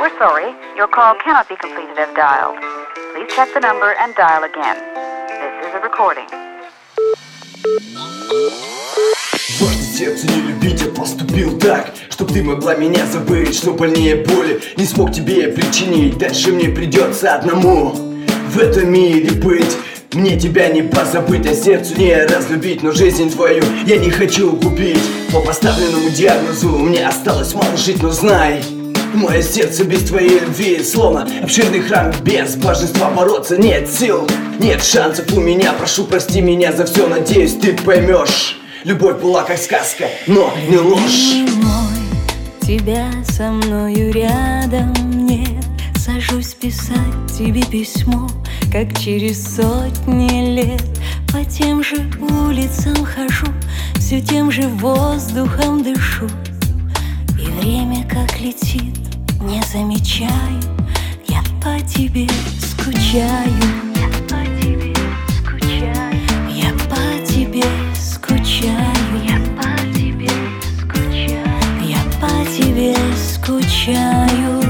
We're sorry, your call cannot be completed as dialed. Please check the number and dial again. This is a recording. Важно сердцу не любить, я поступил так Чтоб ты могла меня забыть, что больнее боли Не смог тебе причинить, дальше мне придется одному В этом мире быть. Мне тебя не позабыть, а сердцу не разлюбить. Но жизнь твою я не хочу губить. По поставленному диагнозу мне осталось мало жить, но знай Мое сердце без твоей любви Словно обширный храм без божества бороться Нет сил, нет шансов у меня Прошу, прости меня за все, надеюсь, ты поймешь Любовь была как сказка, но не ложь. Тебя со мною рядом Сажусь писать тебе письмо, как через сотни лет. По тем же улицам хожу, все тем же воздухом дышу. И время как летит, не замечаю. Я по тебе скучаю. Я по тебе скучаю. Я по тебе скучаю. Я по тебе скучаю. Я по тебе Скучаю,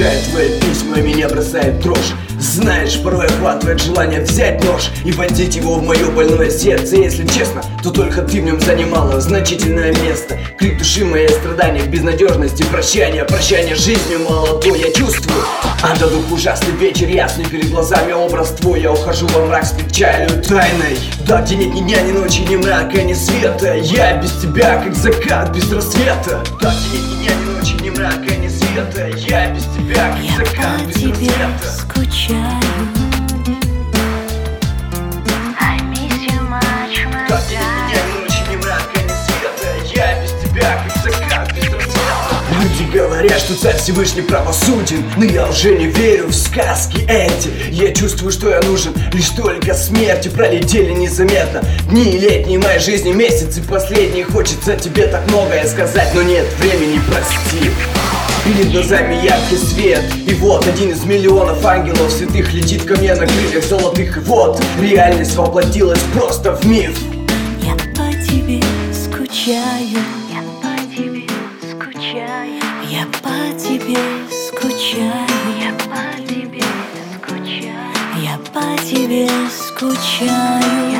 Читая твои письма, меня бросает дрожь. Знаешь, порой охватывает желание взять нож И вонзить его в мое больное сердце. Если честно, то только ты в нем занимала значительное место. Крик души моей страдания, безнадежности, прощания Прощания жизнью мало то я чувствую А до дух ужасный вечер ясный перед глазами образ твой. Я ухожу во мрак с печалью тайной. Да, где нет ни дня, ни ночи, ни мрака, ни света. Я без тебя, как закат без рассвета. Да, где нет ни дня, ни ночи, ни мрака, ни света Я без тебя, как Я закат без тебе рассвета скучаю Говорят, что царь Всевышний правосуден Но я уже не верю в сказки эти. Я чувствую, что я нужен Лишь только смерти пролетели незаметно Дни летние моей жизни, месяцы последние. Хочется тебе так многое сказать Но нет времени, прости. Перед глазами яркий свет И вот один из миллионов ангелов святых Летит ко мне на крыльях золотых. И вот реальность воплотилась просто в миф. Я по тебе скучаю скучаю. Я по тебе скучаю. Я по тебе скучаю